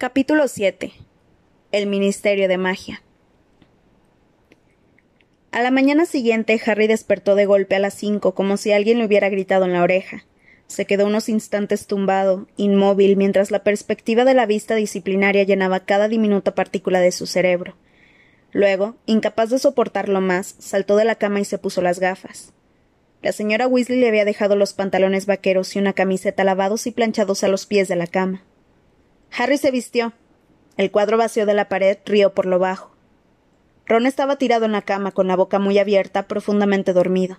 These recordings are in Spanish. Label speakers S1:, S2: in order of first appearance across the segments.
S1: Capítulo 7 El Ministerio de Magia A la mañana siguiente, Harry despertó de golpe a las cinco, como si alguien le hubiera gritado en la oreja. Se quedó unos instantes tumbado, inmóvil, mientras la perspectiva de la vista disciplinaria llenaba cada diminuta partícula de su cerebro. Luego, incapaz de soportarlo más, saltó de la cama y se puso las gafas. La señora Weasley le había dejado los pantalones vaqueros y una camiseta lavados y planchados a los pies de la cama. Harry se vistió. El cuadro vacío de la pared rió por lo bajo. Ron estaba tirado en la cama con la boca muy abierta, profundamente dormido.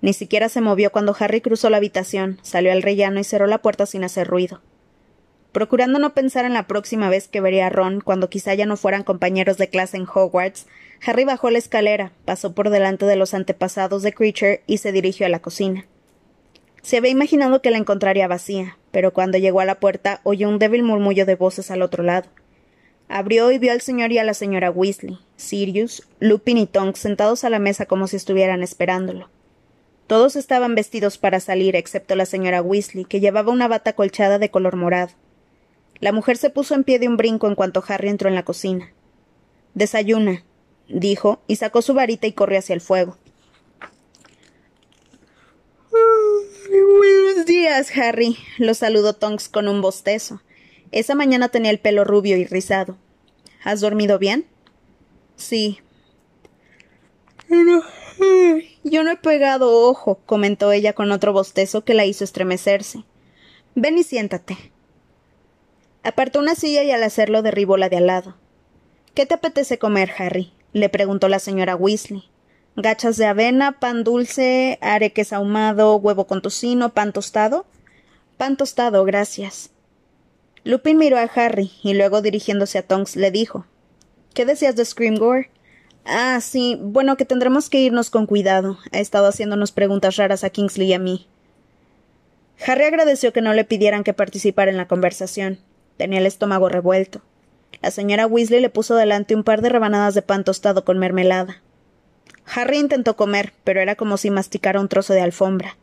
S1: Ni siquiera se movió cuando Harry cruzó la habitación, salió al rellano y cerró la puerta sin hacer ruido. Procurando no pensar en la próxima vez que vería a Ron, cuando quizá ya no fueran compañeros de clase en Hogwarts, Harry bajó la escalera, pasó por delante de los antepasados de Creature y se dirigió a la cocina. Se había imaginado que la encontraría vacía, pero cuando llegó a la puerta oyó un débil murmullo de voces al otro lado. Abrió y vio al señor y a la señora Weasley, Sirius, Lupin y Tonks sentados a la mesa como si estuvieran esperándolo. Todos estaban vestidos para salir, excepto la señora Weasley, que llevaba una bata colchada de color morado. La mujer se puso en pie de un brinco en cuanto Harry entró en la cocina. Desayuna, dijo, y sacó su varita y corrió hacia el fuego. Buenos días, Harry, lo saludó Tonks con un bostezo. Esa mañana tenía el pelo rubio y rizado. ¿Has dormido bien? Sí. Yo no he pegado ojo, comentó ella con otro bostezo que la hizo estremecerse. Ven y siéntate. Apartó una silla y al hacerlo derribó la de al lado. ¿Qué te apetece comer, Harry? le preguntó la señora Weasley. Gachas de avena, pan dulce, areques ahumado, huevo con tocino, pan tostado. Pan tostado, gracias. Lupin miró a Harry y luego dirigiéndose a Tonks le dijo ¿Qué decías de Screamgore? Ah, sí. Bueno, que tendremos que irnos con cuidado. Ha estado haciéndonos preguntas raras a Kingsley y a mí. Harry agradeció que no le pidieran que participara en la conversación. Tenía el estómago revuelto. La señora Weasley le puso delante un par de rebanadas de pan tostado con mermelada. Harry intentó comer, pero era como si masticara un trozo de alfombra.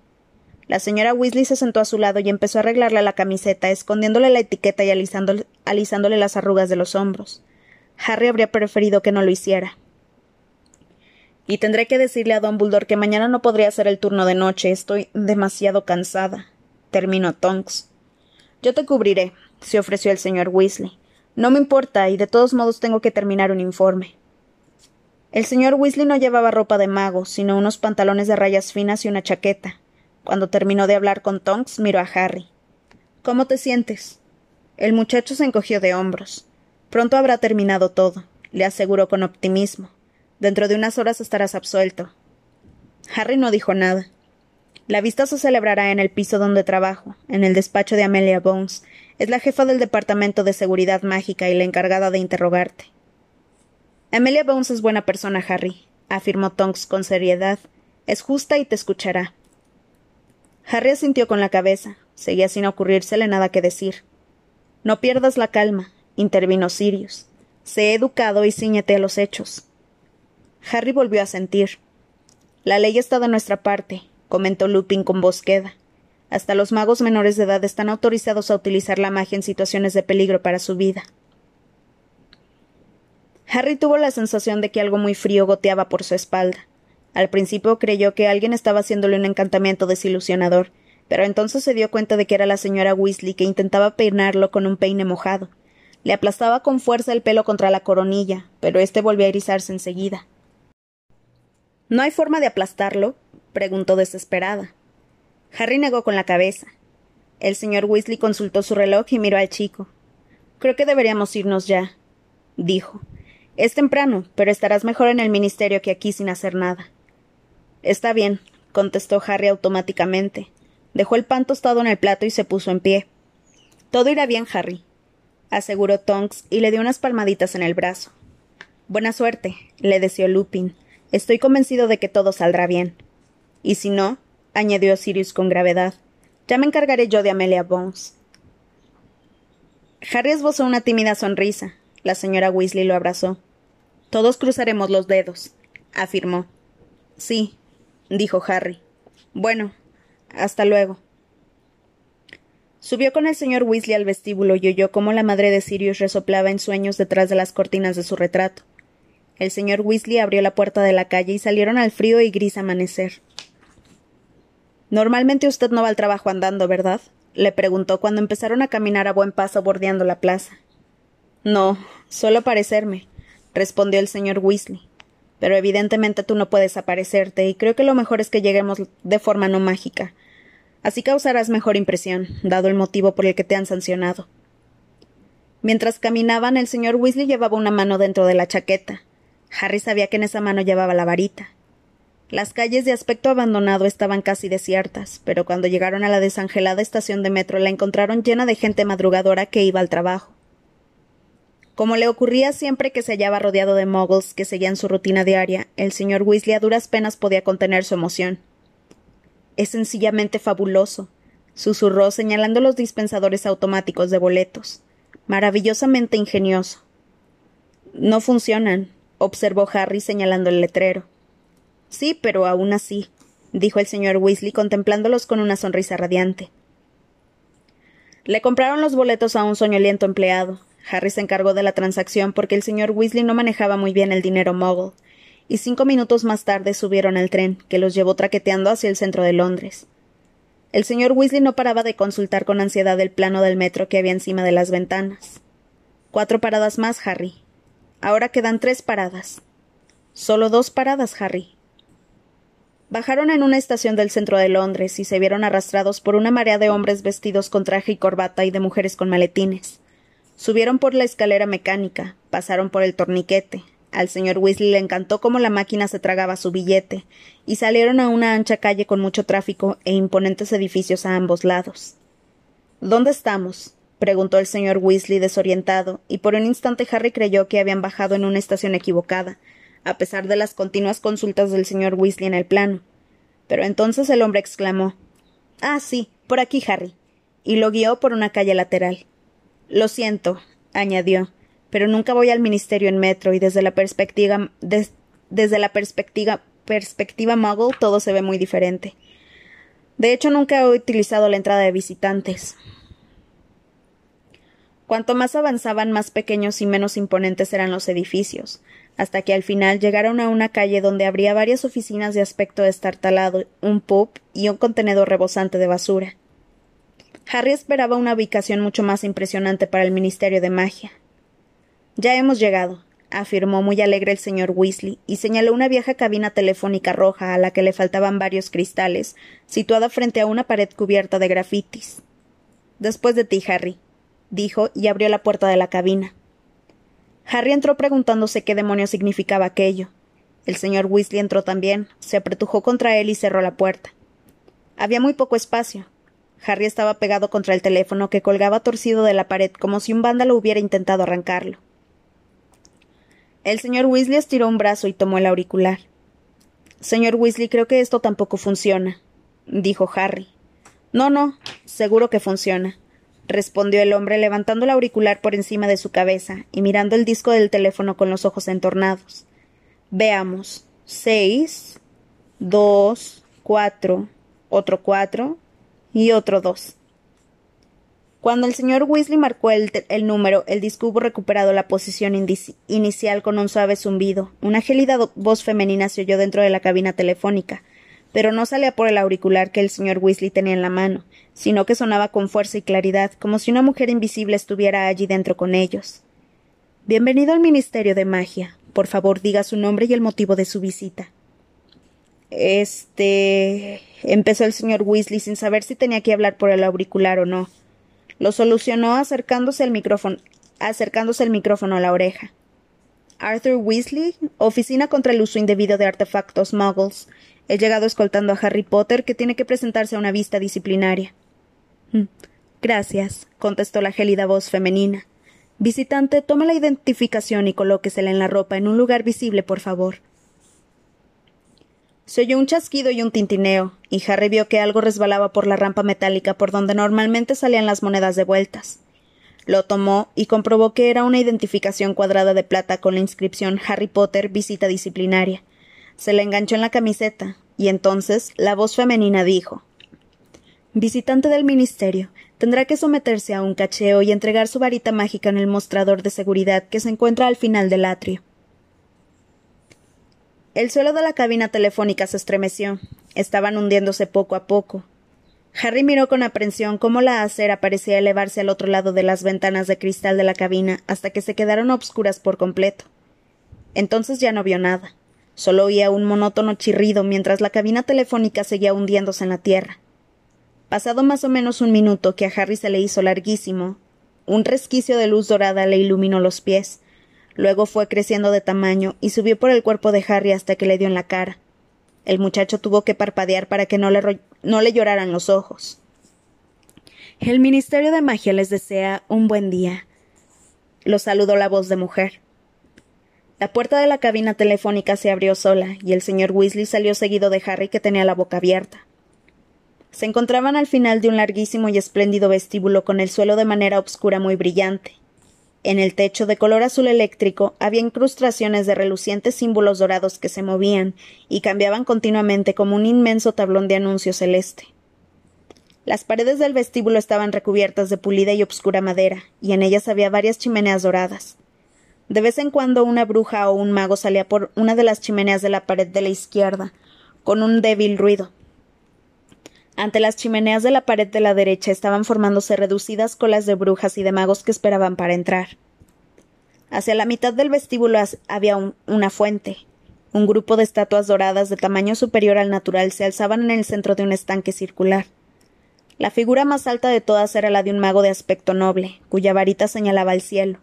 S1: La señora Weasley se sentó a su lado y empezó a arreglarle la camiseta, escondiéndole la etiqueta y alisándole, las arrugas de los hombros. Harry habría preferido que no lo hiciera. Y tendré que decirle a Dumbledore que mañana no podría hacer el turno de noche. Estoy demasiado cansada. Terminó Tonks. Yo te cubriré, se ofreció el señor Weasley. No me importa, y de todos modos tengo que terminar un informe. El señor Weasley no llevaba ropa de mago, sino unos pantalones de rayas finas y una chaqueta. Cuando terminó de hablar con Tonks, miró a Harry. ¿Cómo te sientes? El muchacho se encogió de hombros. Pronto habrá terminado todo, le aseguró con optimismo. Dentro de unas horas estarás absuelto. Harry no dijo nada. La vista se celebrará en el piso donde trabajo, en el despacho de Amelia Bones. Es la jefa del Departamento de Seguridad Mágica y la encargada de interrogarte. Amelia Bones es buena persona, Harry, afirmó Tonks con seriedad. Es justa y te escuchará. Harry asintió con la cabeza. Seguía sin ocurrírsele nada que decir. No pierdas la calma, intervino Sirius. Sé educado y ciñete a los hechos. Harry volvió a sentir. La ley está de nuestra parte, comentó Lupin con voz queda. Hasta los magos menores de edad están autorizados a utilizar la magia en situaciones de peligro para su vida. Harry tuvo la sensación de que algo muy frío goteaba por su espalda. Al principio creyó que alguien estaba haciéndole un encantamiento desilusionador, pero entonces se dio cuenta de que era la señora Weasley que intentaba peinarlo con un peine mojado. Le aplastaba con fuerza el pelo contra la coronilla, pero éste volvió a erizarse enseguida. ¿No hay forma de aplastarlo? preguntó desesperada. Harry negó con la cabeza. El señor Weasley consultó su reloj y miró al chico. Creo que deberíamos irnos ya, dijo. Es temprano, pero estarás mejor en el ministerio que aquí sin hacer nada. Está bien, contestó Harry automáticamente. Dejó el pan tostado en el plato y se puso en pie. Todo irá bien, Harry, aseguró Tonks y le dio unas palmaditas en el brazo. Buena suerte, le deseó Lupin. Estoy convencido de que todo saldrá bien. Y si no, añadió Sirius con gravedad, ya me encargaré yo de Amelia Bones. Harry esbozó una tímida sonrisa. La señora Weasley lo abrazó. Todos cruzaremos los dedos, afirmó. Sí, dijo Harry. Bueno, hasta luego. Subió con el señor Weasley al vestíbulo y oyó cómo la madre de Sirius resoplaba en sueños detrás de las cortinas de su retrato. El señor Weasley abrió la puerta de la calle y salieron al frío y gris amanecer. Normalmente usted no va al trabajo andando, ¿verdad? le preguntó cuando empezaron a caminar a buen paso bordeando la plaza. No, solo parecerme, respondió el señor Weasley. Pero evidentemente tú no puedes aparecerte, y creo que lo mejor es que lleguemos de forma no mágica. Así causarás mejor impresión, dado el motivo por el que te han sancionado. Mientras caminaban, el señor Weasley llevaba una mano dentro de la chaqueta. Harry sabía que en esa mano llevaba la varita. Las calles de aspecto abandonado estaban casi desiertas, pero cuando llegaron a la desangelada estación de metro la encontraron llena de gente madrugadora que iba al trabajo. Como le ocurría siempre que se hallaba rodeado de muggles que seguían su rutina diaria, el señor Weasley a duras penas podía contener su emoción. Es sencillamente fabuloso, susurró señalando los dispensadores automáticos de boletos. Maravillosamente ingenioso. No funcionan, observó Harry señalando el letrero. Sí, pero aún así, dijo el señor Weasley contemplándolos con una sonrisa radiante. Le compraron los boletos a un soñoliento empleado. Harry se encargó de la transacción porque el señor Weasley no manejaba muy bien el dinero mogul, y cinco minutos más tarde subieron al tren, que los llevó traqueteando hacia el centro de Londres. El señor Weasley no paraba de consultar con ansiedad el plano del metro que había encima de las ventanas. Cuatro paradas más, Harry. Ahora quedan tres paradas. Solo dos paradas, Harry. Bajaron en una estación del centro de Londres y se vieron arrastrados por una marea de hombres vestidos con traje y corbata y de mujeres con maletines. Subieron por la escalera mecánica, pasaron por el torniquete. Al señor Weasley le encantó cómo la máquina se tragaba su billete, y salieron a una ancha calle con mucho tráfico e imponentes edificios a ambos lados. ¿Dónde estamos? preguntó el señor Weasley desorientado, y por un instante Harry creyó que habían bajado en una estación equivocada, a pesar de las continuas consultas del señor Weasley en el plano. Pero entonces el hombre exclamó Ah, sí, por aquí, Harry. y lo guió por una calle lateral. Lo siento, añadió, pero nunca voy al ministerio en metro y desde la perspectiva desde la perspectiva perspectiva muggle todo se ve muy diferente. De hecho, nunca he utilizado la entrada de visitantes. Cuanto más avanzaban, más pequeños y menos imponentes eran los edificios, hasta que al final llegaron a una calle donde habría varias oficinas de aspecto destartalado, un pub y un contenedor rebosante de basura. Harry esperaba una ubicación mucho más impresionante para el Ministerio de Magia. Ya hemos llegado, afirmó muy alegre el señor Weasley, y señaló una vieja cabina telefónica roja a la que le faltaban varios cristales, situada frente a una pared cubierta de grafitis. Después de ti, Harry, dijo, y abrió la puerta de la cabina. Harry entró preguntándose qué demonio significaba aquello. El señor Weasley entró también, se apretujó contra él y cerró la puerta. Había muy poco espacio. Harry estaba pegado contra el teléfono que colgaba torcido de la pared como si un vándalo hubiera intentado arrancarlo. El señor Weasley estiró un brazo y tomó el auricular. Señor Weasley, creo que esto tampoco funciona, dijo Harry. No, no, seguro que funciona respondió el hombre levantando el auricular por encima de su cabeza y mirando el disco del teléfono con los ojos entornados. Veamos. Seis, dos, cuatro, otro cuatro y otro dos. Cuando el señor Weasley marcó el, número, el disco hubo recuperado la posición inicial con un suave zumbido. Una gélida voz femenina se oyó dentro de la cabina telefónica, pero no salía por el auricular que el señor Weasley tenía en la mano, sino que sonaba con fuerza y claridad, como si una mujer invisible estuviera allí dentro con ellos. Bienvenido al Ministerio de Magia. Por favor, diga su nombre y el motivo de su visita. Este. empezó el señor Weasley sin saber si tenía que hablar por el auricular o no. Lo solucionó acercándose el micrófono, acercándose el micrófono a la oreja. Arthur Weasley, Oficina contra el Uso Indebido de Artefactos Muggles, He llegado escoltando a Harry Potter, que tiene que presentarse a una vista disciplinaria. Mm, gracias, contestó la gélida voz femenina. Visitante, toma la identificación y colóquesela en la ropa en un lugar visible, por favor. Se oyó un chasquido y un tintineo, y Harry vio que algo resbalaba por la rampa metálica por donde normalmente salían las monedas de vueltas. Lo tomó y comprobó que era una identificación cuadrada de plata con la inscripción Harry Potter visita disciplinaria. Se le enganchó en la camiseta, y entonces la voz femenina dijo Visitante del Ministerio, tendrá que someterse a un cacheo y entregar su varita mágica en el mostrador de seguridad que se encuentra al final del atrio. El suelo de la cabina telefónica se estremeció. Estaban hundiéndose poco a poco. Harry miró con aprensión cómo la acera parecía elevarse al otro lado de las ventanas de cristal de la cabina hasta que se quedaron obscuras por completo. Entonces ya no vio nada. Solo oía un monótono chirrido mientras la cabina telefónica seguía hundiéndose en la tierra. Pasado más o menos un minuto que a Harry se le hizo larguísimo, un resquicio de luz dorada le iluminó los pies. Luego fue creciendo de tamaño y subió por el cuerpo de Harry hasta que le dio en la cara. El muchacho tuvo que parpadear para que no le, no le lloraran los ojos. El Ministerio de Magia les desea un buen día. Lo saludó la voz de mujer. La puerta de la cabina telefónica se abrió sola y el señor Weasley salió seguido de Harry que tenía la boca abierta. Se encontraban al final de un larguísimo y espléndido vestíbulo con el suelo de manera obscura muy brillante. En el techo de color azul eléctrico había incrustaciones de relucientes símbolos dorados que se movían y cambiaban continuamente como un inmenso tablón de anuncio celeste. Las paredes del vestíbulo estaban recubiertas de pulida y obscura madera, y en ellas había varias chimeneas doradas. De vez en cuando una bruja o un mago salía por una de las chimeneas de la pared de la izquierda, con un débil ruido, ante las chimeneas de la pared de la derecha estaban formándose reducidas colas de brujas y de magos que esperaban para entrar. Hacia la mitad del vestíbulo había una fuente. Un grupo de estatuas doradas de tamaño superior al natural se alzaban en el centro de un estanque circular. La figura más alta de todas era la de un mago de aspecto noble, cuya varita señalaba al cielo.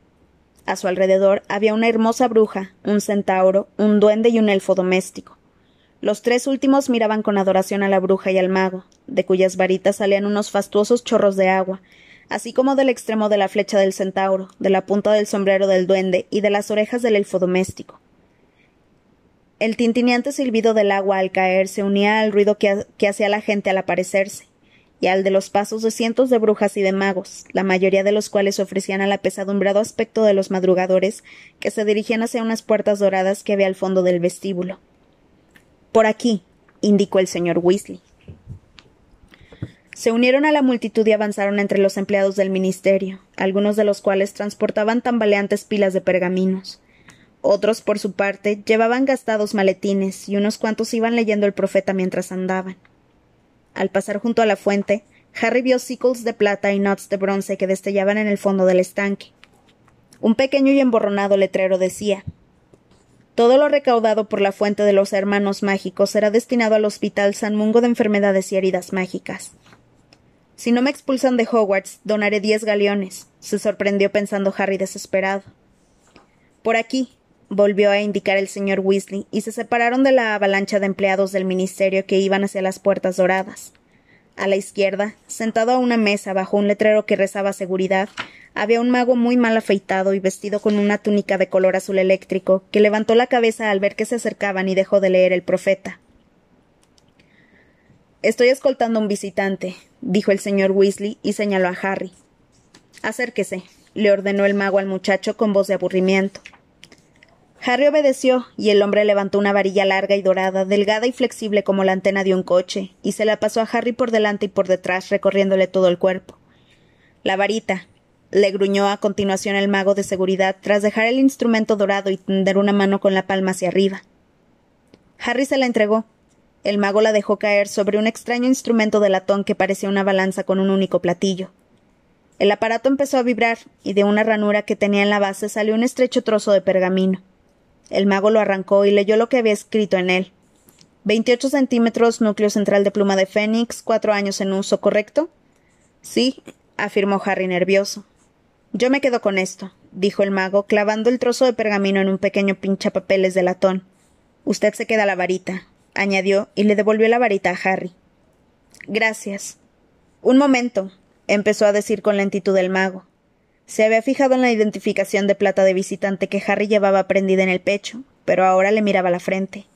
S1: A su alrededor había una hermosa bruja, un centauro, un duende y un elfo doméstico. Los tres últimos miraban con adoración a la bruja y al mago, de cuyas varitas salían unos fastuosos chorros de agua, así como del extremo de la flecha del centauro, de la punta del sombrero del duende y de las orejas del elfo doméstico. El tintineante silbido del agua al caer se unía al ruido que, que hacía la gente al aparecerse, y al de los pasos de cientos de brujas y de magos, la mayoría de los cuales ofrecían al apesadumbrado aspecto de los madrugadores que se dirigían hacia unas puertas doradas que había al fondo del vestíbulo. Por aquí, indicó el señor Weasley. Se unieron a la multitud y avanzaron entre los empleados del ministerio, algunos de los cuales transportaban tambaleantes pilas de pergaminos. Otros, por su parte, llevaban gastados maletines y unos cuantos iban leyendo el profeta mientras andaban. Al pasar junto a la fuente, Harry vio sickles de plata y knots de bronce que destellaban en el fondo del estanque. Un pequeño y emborronado letrero decía todo lo recaudado por la fuente de los hermanos mágicos será destinado al Hospital San Mungo de Enfermedades y Heridas Mágicas. Si no me expulsan de Hogwarts, donaré diez galeones, se sorprendió pensando Harry desesperado. Por aquí, volvió a indicar el señor Weasley, y se separaron de la avalancha de empleados del ministerio que iban hacia las puertas doradas. A la izquierda, sentado a una mesa bajo un letrero que rezaba seguridad, había un mago muy mal afeitado y vestido con una túnica de color azul eléctrico, que levantó la cabeza al ver que se acercaban y dejó de leer el profeta. Estoy escoltando a un visitante, dijo el señor Weasley y señaló a Harry. Acérquese, le ordenó el mago al muchacho con voz de aburrimiento. Harry obedeció, y el hombre levantó una varilla larga y dorada, delgada y flexible como la antena de un coche, y se la pasó a Harry por delante y por detrás, recorriéndole todo el cuerpo. La varita, le gruñó a continuación el mago de seguridad tras dejar el instrumento dorado y tender una mano con la palma hacia arriba. Harry se la entregó. El mago la dejó caer sobre un extraño instrumento de latón que parecía una balanza con un único platillo. El aparato empezó a vibrar y de una ranura que tenía en la base salió un estrecho trozo de pergamino. El mago lo arrancó y leyó lo que había escrito en él. Veintiocho centímetros, núcleo central de pluma de fénix, cuatro años en uso, ¿correcto? Sí, afirmó Harry nervioso. Yo me quedo con esto, dijo el mago, clavando el trozo de pergamino en un pequeño pinchapapeles de latón. Usted se queda la varita, añadió, y le devolvió la varita a Harry. Gracias. Un momento, empezó a decir con lentitud el mago. Se había fijado en la identificación de plata de visitante que Harry llevaba prendida en el pecho, pero ahora le miraba la frente.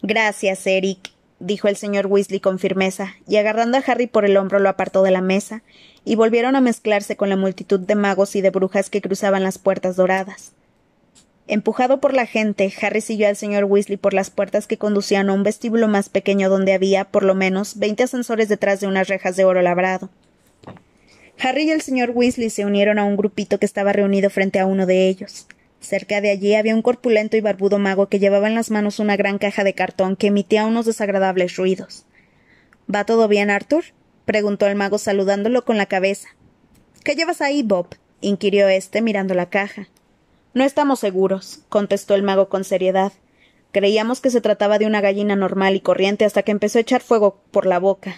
S1: Gracias, Eric, dijo el señor Weasley con firmeza, y agarrando a Harry por el hombro lo apartó de la mesa, y volvieron a mezclarse con la multitud de magos y de brujas que cruzaban las puertas doradas. Empujado por la gente, Harry siguió al señor Weasley por las puertas que conducían a un vestíbulo más pequeño donde había, por lo menos, veinte ascensores detrás de unas rejas de oro labrado. Harry y el señor Weasley se unieron a un grupito que estaba reunido frente a uno de ellos. Cerca de allí había un corpulento y barbudo mago que llevaba en las manos una gran caja de cartón que emitía unos desagradables ruidos. ¿Va todo bien, Arthur? preguntó el mago saludándolo con la cabeza. ¿Qué llevas ahí, Bob? inquirió éste mirando la caja. No estamos seguros, contestó el mago con seriedad. Creíamos que se trataba de una gallina normal y corriente hasta que empezó a echar fuego por la boca.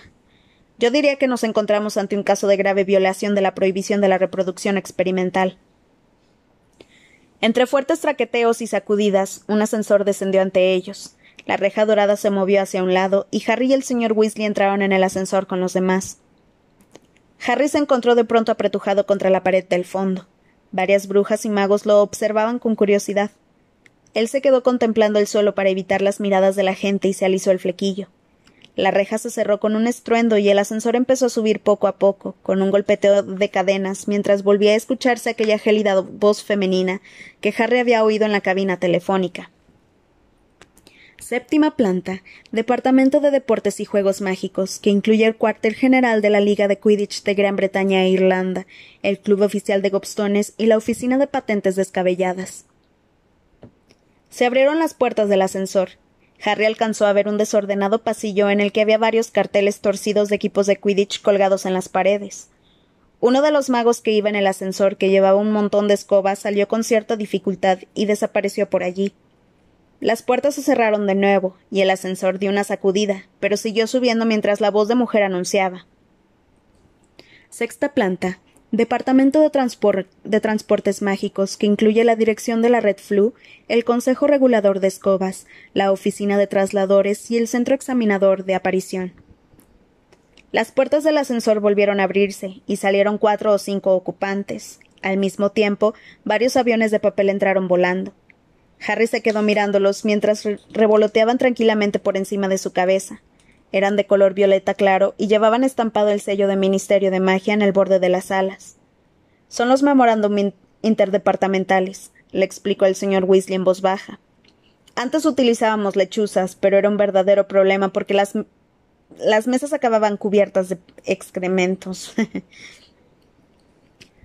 S1: Yo diría que nos encontramos ante un caso de grave violación de la prohibición de la reproducción experimental. Entre fuertes traqueteos y sacudidas, un ascensor descendió ante ellos. La reja dorada se movió hacia un lado, y Harry y el señor Weasley entraron en el ascensor con los demás. Harry se encontró de pronto apretujado contra la pared del fondo. Varias brujas y magos lo observaban con curiosidad. Él se quedó contemplando el suelo para evitar las miradas de la gente y se alisó el flequillo. La reja se cerró con un estruendo y el ascensor empezó a subir poco a poco, con un golpeteo de cadenas, mientras volvía a escucharse aquella gélida voz femenina que Harry había oído en la cabina telefónica. Séptima planta, Departamento de Deportes y Juegos Mágicos, que incluye el cuartel general de la Liga de Quidditch de Gran Bretaña e Irlanda, el Club Oficial de Gobstones y la Oficina de Patentes Descabelladas. Se abrieron las puertas del ascensor. Harry alcanzó a ver un desordenado pasillo en el que había varios carteles torcidos de equipos de Quidditch colgados en las paredes. Uno de los magos que iba en el ascensor, que llevaba un montón de escobas, salió con cierta dificultad y desapareció por allí. Las puertas se cerraron de nuevo, y el ascensor dio una sacudida, pero siguió subiendo mientras la voz de mujer anunciaba. Sexta planta. Departamento de, Transportes Mágicos, que incluye la dirección de la Red Flu, el Consejo Regulador de Escobas, la Oficina de Trasladores y el Centro Examinador de Aparición. Las puertas del ascensor volvieron a abrirse y salieron cuatro o cinco ocupantes. Al mismo tiempo, varios aviones de papel entraron volando. Harry se quedó mirándolos mientras revoloteaban tranquilamente por encima de su cabeza. Eran de color violeta claro y llevaban estampado el sello de Ministerio de Magia en el borde de las alas. Son los memorándum interdepartamentales, le explicó el señor Weasley en voz baja. Antes utilizábamos lechuzas, pero era un verdadero problema porque las, las mesas acababan cubiertas de excrementos.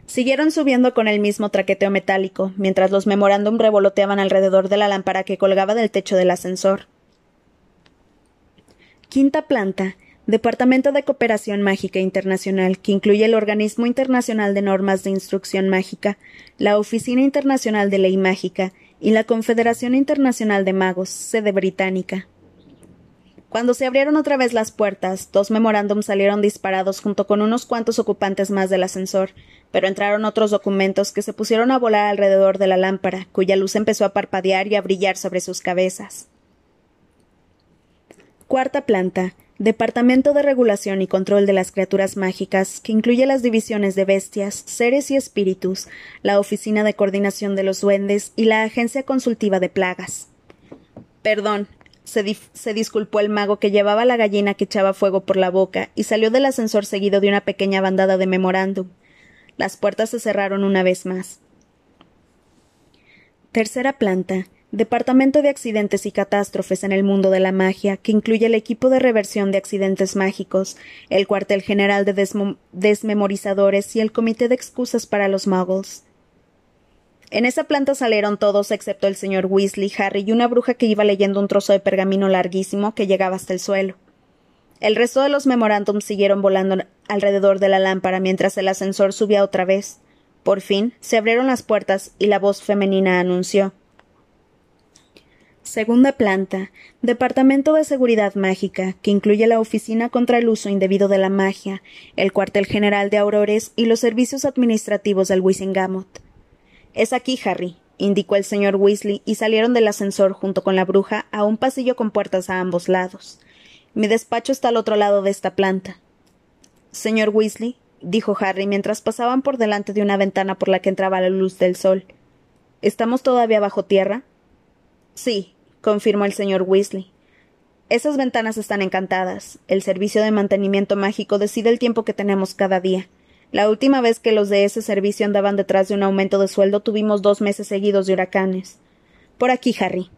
S1: Siguieron subiendo con el mismo traqueteo metálico, mientras los memorándum revoloteaban alrededor de la lámpara que colgaba del techo del ascensor. Quinta planta. Departamento de Cooperación Mágica Internacional, que incluye el Organismo Internacional de Normas de Instrucción Mágica, la Oficina Internacional de Ley Mágica y la Confederación Internacional de Magos, sede británica. Cuando se abrieron otra vez las puertas, dos memorándums salieron disparados junto con unos cuantos ocupantes más del ascensor, pero entraron otros documentos que se pusieron a volar alrededor de la lámpara, cuya luz empezó a parpadear y a brillar sobre sus cabezas. Cuarta planta. Departamento de Regulación y Control de las Criaturas Mágicas, que incluye las divisiones de bestias, seres y espíritus, la Oficina de Coordinación de los Duendes y la Agencia Consultiva de Plagas. Perdón, se, se, disculpó el mago que llevaba la gallina que echaba fuego por la boca y salió del ascensor seguido de una pequeña bandada de memorándum. Las puertas se cerraron una vez más. Tercera planta. Departamento de Accidentes y Catástrofes en el mundo de la magia, que incluye el equipo de reversión de accidentes mágicos, el cuartel general de desmemorizadores y el comité de excusas para los muggles. En esa planta salieron todos excepto el señor Weasley, Harry y una bruja que iba leyendo un trozo de pergamino larguísimo que llegaba hasta el suelo. El resto de los memorándums siguieron volando alrededor de la lámpara mientras el ascensor subía otra vez. Por fin se abrieron las puertas y la voz femenina anunció Segunda planta. Departamento de Seguridad Mágica, que incluye la Oficina contra el Uso Indebido de la Magia, el Cuartel General de Aurores y los servicios administrativos del Wisingamot. Es aquí, Harry, indicó el señor Weasley, y salieron del ascensor junto con la bruja a un pasillo con puertas a ambos lados. Mi despacho está al otro lado de esta planta. Señor Weasley, dijo Harry mientras pasaban por delante de una ventana por la que entraba la luz del sol. ¿Estamos todavía bajo tierra? Sí, confirmó el señor Weasley. Esas ventanas están encantadas. El servicio de mantenimiento mágico decide el tiempo que tenemos cada día. La última vez que los de ese servicio andaban detrás de un aumento de sueldo tuvimos dos meses seguidos de huracanes. Por aquí, Harry.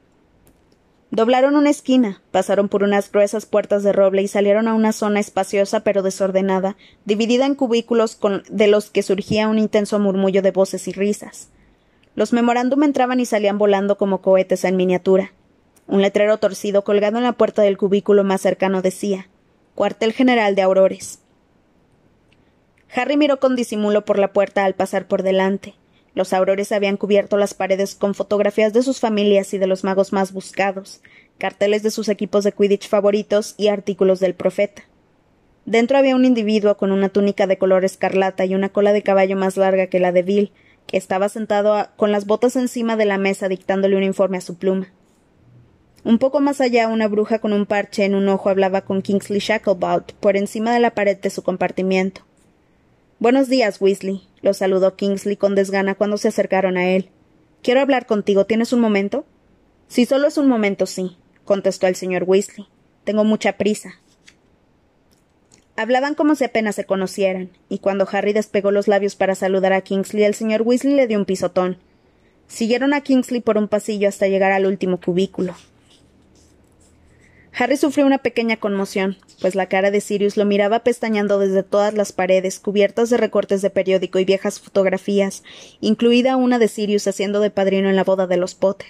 S1: Doblaron una esquina, pasaron por unas gruesas puertas de roble y salieron a una zona espaciosa pero desordenada, dividida en cubículos de los que surgía un intenso murmullo de voces y risas. Los memorándum entraban y salían volando como cohetes en miniatura. Un letrero torcido colgado en la puerta del cubículo más cercano decía Cuartel General de Aurores. Harry miró con disimulo por la puerta al pasar por delante. Los aurores habían cubierto las paredes con fotografías de sus familias y de los magos más buscados, carteles de sus equipos de Quidditch favoritos y artículos del profeta. Dentro había un individuo con una túnica de color escarlata y una cola de caballo más larga que la de Bill, estaba sentado con las botas encima de la mesa dictándole un informe a su pluma. Un poco más allá, una bruja con un parche en un ojo hablaba con Kingsley Shacklebolt por encima de la pared de su compartimiento. Buenos días, Weasley, lo saludó Kingsley con desgana cuando se acercaron a él. Quiero hablar contigo. ¿Tienes un momento? Si solo es un momento, sí, contestó el señor Weasley. Tengo mucha prisa. Hablaban como si apenas se conocieran, y cuando Harry despegó los labios para saludar a Kingsley, el señor Weasley le dio un pisotón. Siguieron a Kingsley por un pasillo hasta llegar al último cubículo. Harry sufrió una pequeña conmoción, pues la cara de Sirius lo miraba pestañando desde todas las paredes, cubiertas de recortes de periódico y viejas fotografías, incluida una de Sirius haciendo de padrino en la boda de los Potter.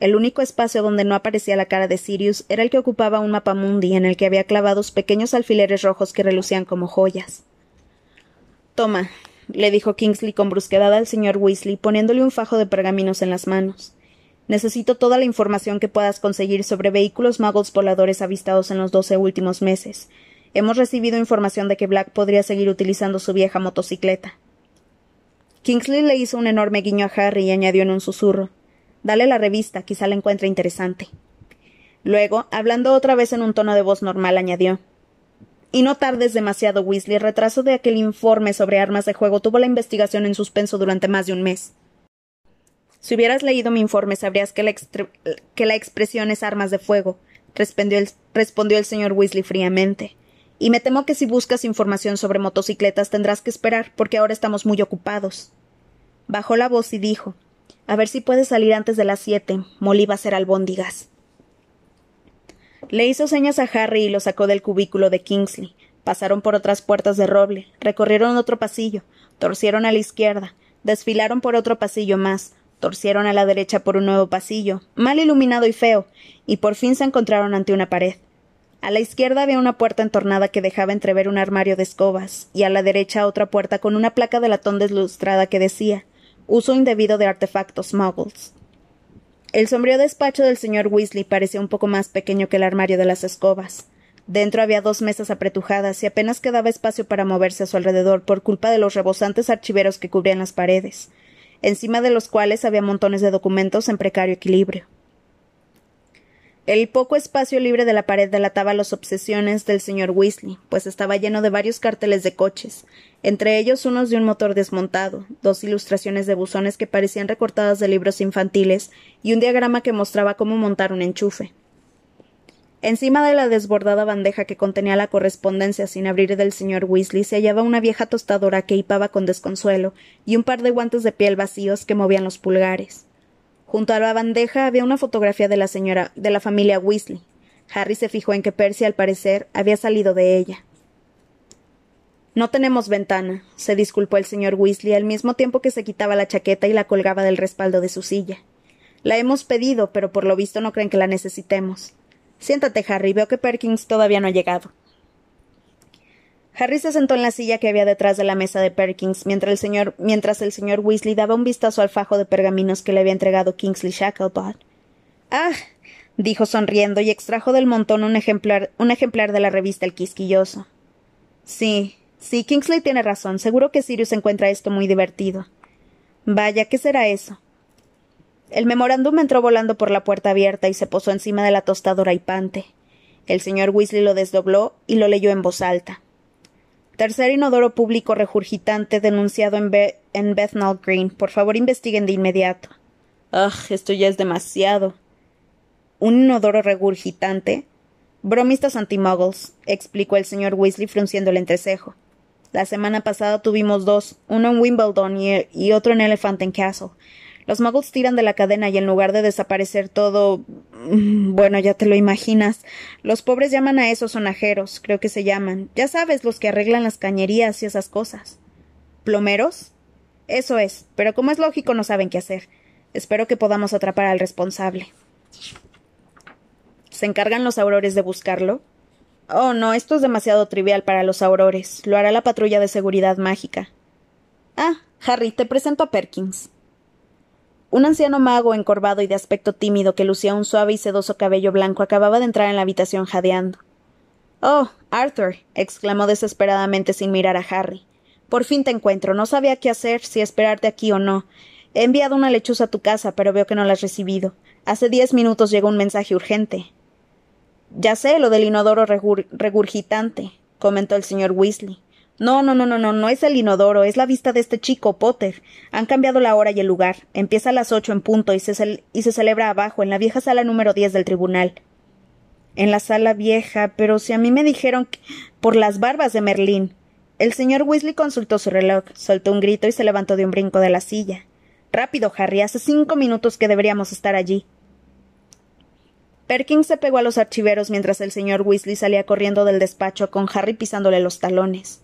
S1: El único espacio donde no aparecía la cara de Sirius era el que ocupaba un mapamundi en el que había clavados pequeños alfileres rojos que relucían como joyas. Toma, le dijo Kingsley con brusquedad al señor Weasley, poniéndole un fajo de pergaminos en las manos. Necesito toda la información que puedas conseguir sobre vehículos magos voladores avistados en los doce últimos meses. Hemos recibido información de que Black podría seguir utilizando su vieja motocicleta. Kingsley le hizo un enorme guiño a Harry y añadió en un susurro Dale la revista, quizá la encuentre interesante. Luego, hablando otra vez en un tono de voz normal, añadió Y no tardes demasiado, Weasley. El retraso de aquel informe sobre armas de juego tuvo la investigación en suspenso durante más de un mes. Si hubieras leído mi informe, sabrías que la, expresión es armas de fuego, respondió el, respondió el señor Weasley fríamente. Y me temo que si buscas información sobre motocicletas tendrás que esperar, porque ahora estamos muy ocupados. Bajó la voz y dijo A ver si puedes salir antes de las siete. Molly va a albóndigas. Le hizo señas a Harry y lo sacó del cubículo de Kingsley. Pasaron por otras puertas de roble, recorrieron otro pasillo, torcieron a la izquierda, desfilaron por otro pasillo más, torcieron a la derecha por un nuevo pasillo, mal iluminado y feo, y por fin se encontraron ante una pared. A la izquierda había una puerta entornada que dejaba entrever un armario de escobas, y a la derecha otra puerta con una placa de latón deslustrada que decía uso indebido de artefactos muggles. El sombrío despacho del señor Weasley parecía un poco más pequeño que el armario de las escobas. Dentro había dos mesas apretujadas y apenas quedaba espacio para moverse a su alrededor por culpa de los rebosantes archiveros que cubrían las paredes encima de los cuales había montones de documentos en precario equilibrio. El poco espacio libre de la pared delataba las obsesiones del señor Weasley, pues estaba lleno de varios carteles de coches, entre ellos unos de un motor desmontado, dos ilustraciones de buzones que parecían recortadas de libros infantiles y un diagrama que mostraba cómo montar un enchufe. Encima de la desbordada bandeja que contenía la correspondencia sin abrir del señor Weasley se hallaba una vieja tostadora que hipaba con desconsuelo y un par de guantes de piel vacíos que movían los pulgares. Junto a la bandeja había una fotografía de la señora de la familia Weasley. Harry se fijó en que Percy, al parecer, había salido de ella. No tenemos ventana, se disculpó el señor Weasley al mismo tiempo que se quitaba la chaqueta y la colgaba del respaldo de su silla. La hemos pedido, pero por lo visto no creen que la necesitemos. Siéntate, Harry. Veo que Perkins todavía no ha llegado. Harry se sentó en la silla que había detrás de la mesa de Perkins, mientras el señor, mientras el señor Weasley daba un vistazo al fajo de pergaminos que le había entregado Kingsley Shacklebolt. Ah, dijo sonriendo y extrajo del montón un ejemplar, un ejemplar de la revista El Quisquilloso. Sí, sí, Kingsley tiene razón. Seguro que Sirius encuentra esto muy divertido. Vaya, ¿qué será eso? El memorándum entró volando por la puerta abierta y se posó encima de la tostadora hipante. El señor Weasley lo desdobló y lo leyó en voz alta. Tercer inodoro público regurgitante denunciado en, en Bethnal Green. Por favor, investiguen de inmediato. Ah, esto ya es demasiado. ¿Un inodoro regurgitante? Bromistas anti-muggles, explicó el señor Weasley frunciendo el entrecejo. La semana pasada tuvimos dos, uno en Wimbledon y, y otro en Elephant and Castle. Los muggles tiran de la cadena y en lugar de desaparecer todo. Mm, bueno, ya te lo imaginas. Los pobres llaman a esos sonajeros, creo que se llaman. Ya sabes, los que arreglan las cañerías y esas cosas. ¿Plomeros? Eso es, pero como es lógico no saben qué hacer. Espero que podamos atrapar al responsable. ¿Se encargan los aurores de buscarlo? Oh, no, esto es demasiado trivial para los aurores. Lo hará la patrulla de seguridad mágica. Ah, Harry, te presento a Perkins. Un anciano mago encorvado y de aspecto tímido que lucía un suave y sedoso cabello blanco acababa de entrar en la habitación jadeando. Oh, Arthur. exclamó desesperadamente sin mirar a Harry. Por fin te encuentro. No sabía qué hacer, si esperarte aquí o no. He enviado una lechuza a tu casa, pero veo que no la has recibido. Hace diez minutos llegó un mensaje urgente. Ya sé, lo del inodoro regurgitante, comentó el señor Weasley. No, no, no, no, no, no es el inodoro, es la vista de este chico, Potter. Han cambiado la hora y el lugar. Empieza a las ocho en punto y se, celebra abajo, en la vieja sala número diez del tribunal. En la sala vieja, pero si a mí me dijeron por las barbas de Merlín. El señor Weasley consultó su reloj, soltó un grito y se levantó de un brinco de la silla. Rápido, Harry, hace cinco minutos que deberíamos estar allí. Perkins se pegó a los archiveros mientras el señor Weasley salía corriendo del despacho con Harry pisándole los talones.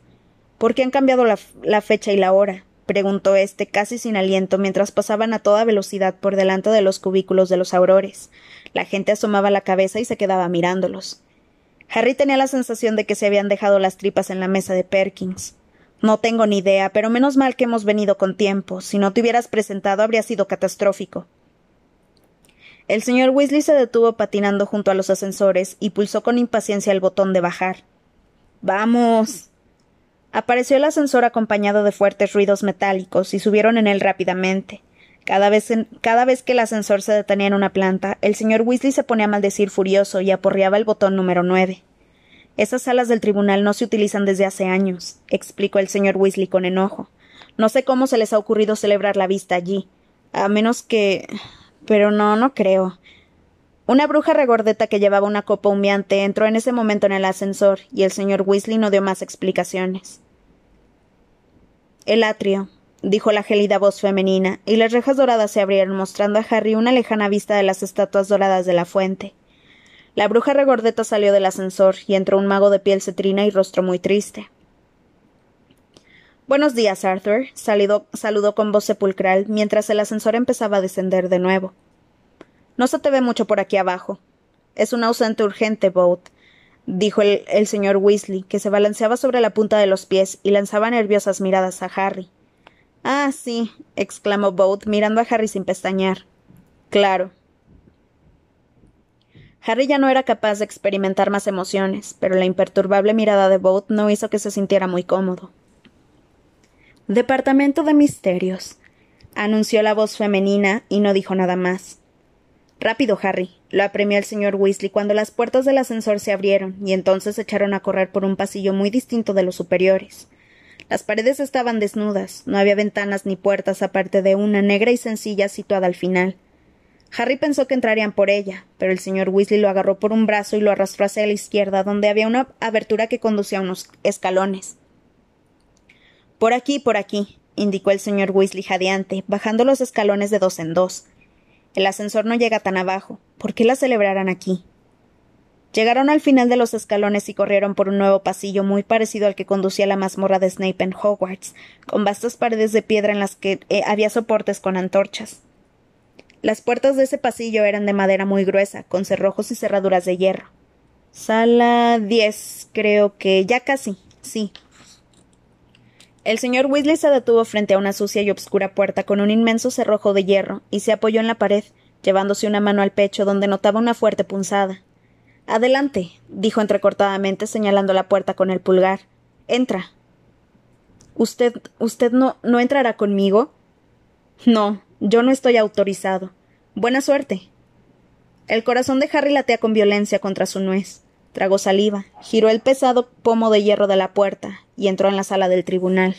S1: ¿Por qué han cambiado la, fecha y la hora? preguntó éste casi sin aliento mientras pasaban a toda velocidad por delante de los cubículos de los aurores. La gente asomaba la cabeza y se quedaba mirándolos. Harry tenía la sensación de que se habían dejado las tripas en la mesa de Perkins. No tengo ni idea, pero menos mal que hemos venido con tiempo. Si no te hubieras presentado habría sido catastrófico. El señor Weasley se detuvo patinando junto a los ascensores y pulsó con impaciencia el botón de bajar. Vamos. Apareció el ascensor acompañado de fuertes ruidos metálicos y subieron en él rápidamente. Cada vez, que el ascensor se detenía en una planta, el señor Weasley se ponía a maldecir furioso y aporreaba el botón número nueve. Esas salas del tribunal no se utilizan desde hace años, explicó el señor Weasley con enojo. No sé cómo se les ha ocurrido celebrar la vista allí. A menos que. Pero no, no creo. Una bruja regordeta que llevaba una copa humeante entró en ese momento en el ascensor, y el señor Weasley no dio más explicaciones. El atrio, dijo la gélida voz femenina, y las rejas doradas se abrieron mostrando a Harry una lejana vista de las estatuas doradas de la fuente. La bruja regordeta salió del ascensor y entró un mago de piel cetrina y rostro muy triste. Buenos días, Arthur, saludó con voz sepulcral mientras el ascensor empezaba a descender de nuevo. No se te ve mucho por aquí abajo. Es un ausente urgente, Boat dijo el, señor Weasley, que se balanceaba sobre la punta de los pies y lanzaba nerviosas miradas a Harry. Ah, sí, exclamó Boat, mirando a Harry sin pestañear. Claro. Harry ya no era capaz de experimentar más emociones, pero la imperturbable mirada de Boat no hizo que se sintiera muy cómodo. Departamento de Misterios, anunció la voz femenina y no dijo nada más. Rápido, Harry, lo apremió el señor Weasley cuando las puertas del ascensor se abrieron y entonces se echaron a correr por un pasillo muy distinto de los superiores. Las paredes estaban desnudas, no había ventanas ni puertas aparte de una negra y sencilla situada al final. Harry pensó que entrarían por ella, pero el señor Weasley lo agarró por un brazo y lo arrastró hacia la izquierda, donde había una abertura que conducía a unos escalones. Por aquí, por aquí, indicó el señor Weasley jadeante, bajando los escalones de dos en dos. El ascensor no llega tan abajo. ¿Por qué la celebrarán aquí? Llegaron al final de los escalones y corrieron por un nuevo pasillo muy parecido al que conducía la mazmorra de Snape en Hogwarts, con vastas paredes de piedra en las que eh, había soportes con antorchas. Las puertas de ese pasillo eran de madera muy gruesa, con cerrojos y cerraduras de hierro. Sala diez, creo que ya casi, sí. El señor Weasley se detuvo frente a una sucia y obscura puerta con un inmenso cerrojo de hierro y se apoyó en la pared, llevándose una mano al pecho donde notaba una fuerte punzada. Adelante, dijo entrecortadamente señalando la puerta con el pulgar. Entra. ¿Usted. usted no. no entrará conmigo? No, yo no estoy autorizado. Buena suerte. El corazón de Harry latea con violencia contra su nuez. Tragó saliva, giró el pesado pomo de hierro de la puerta y entró en la sala del tribunal.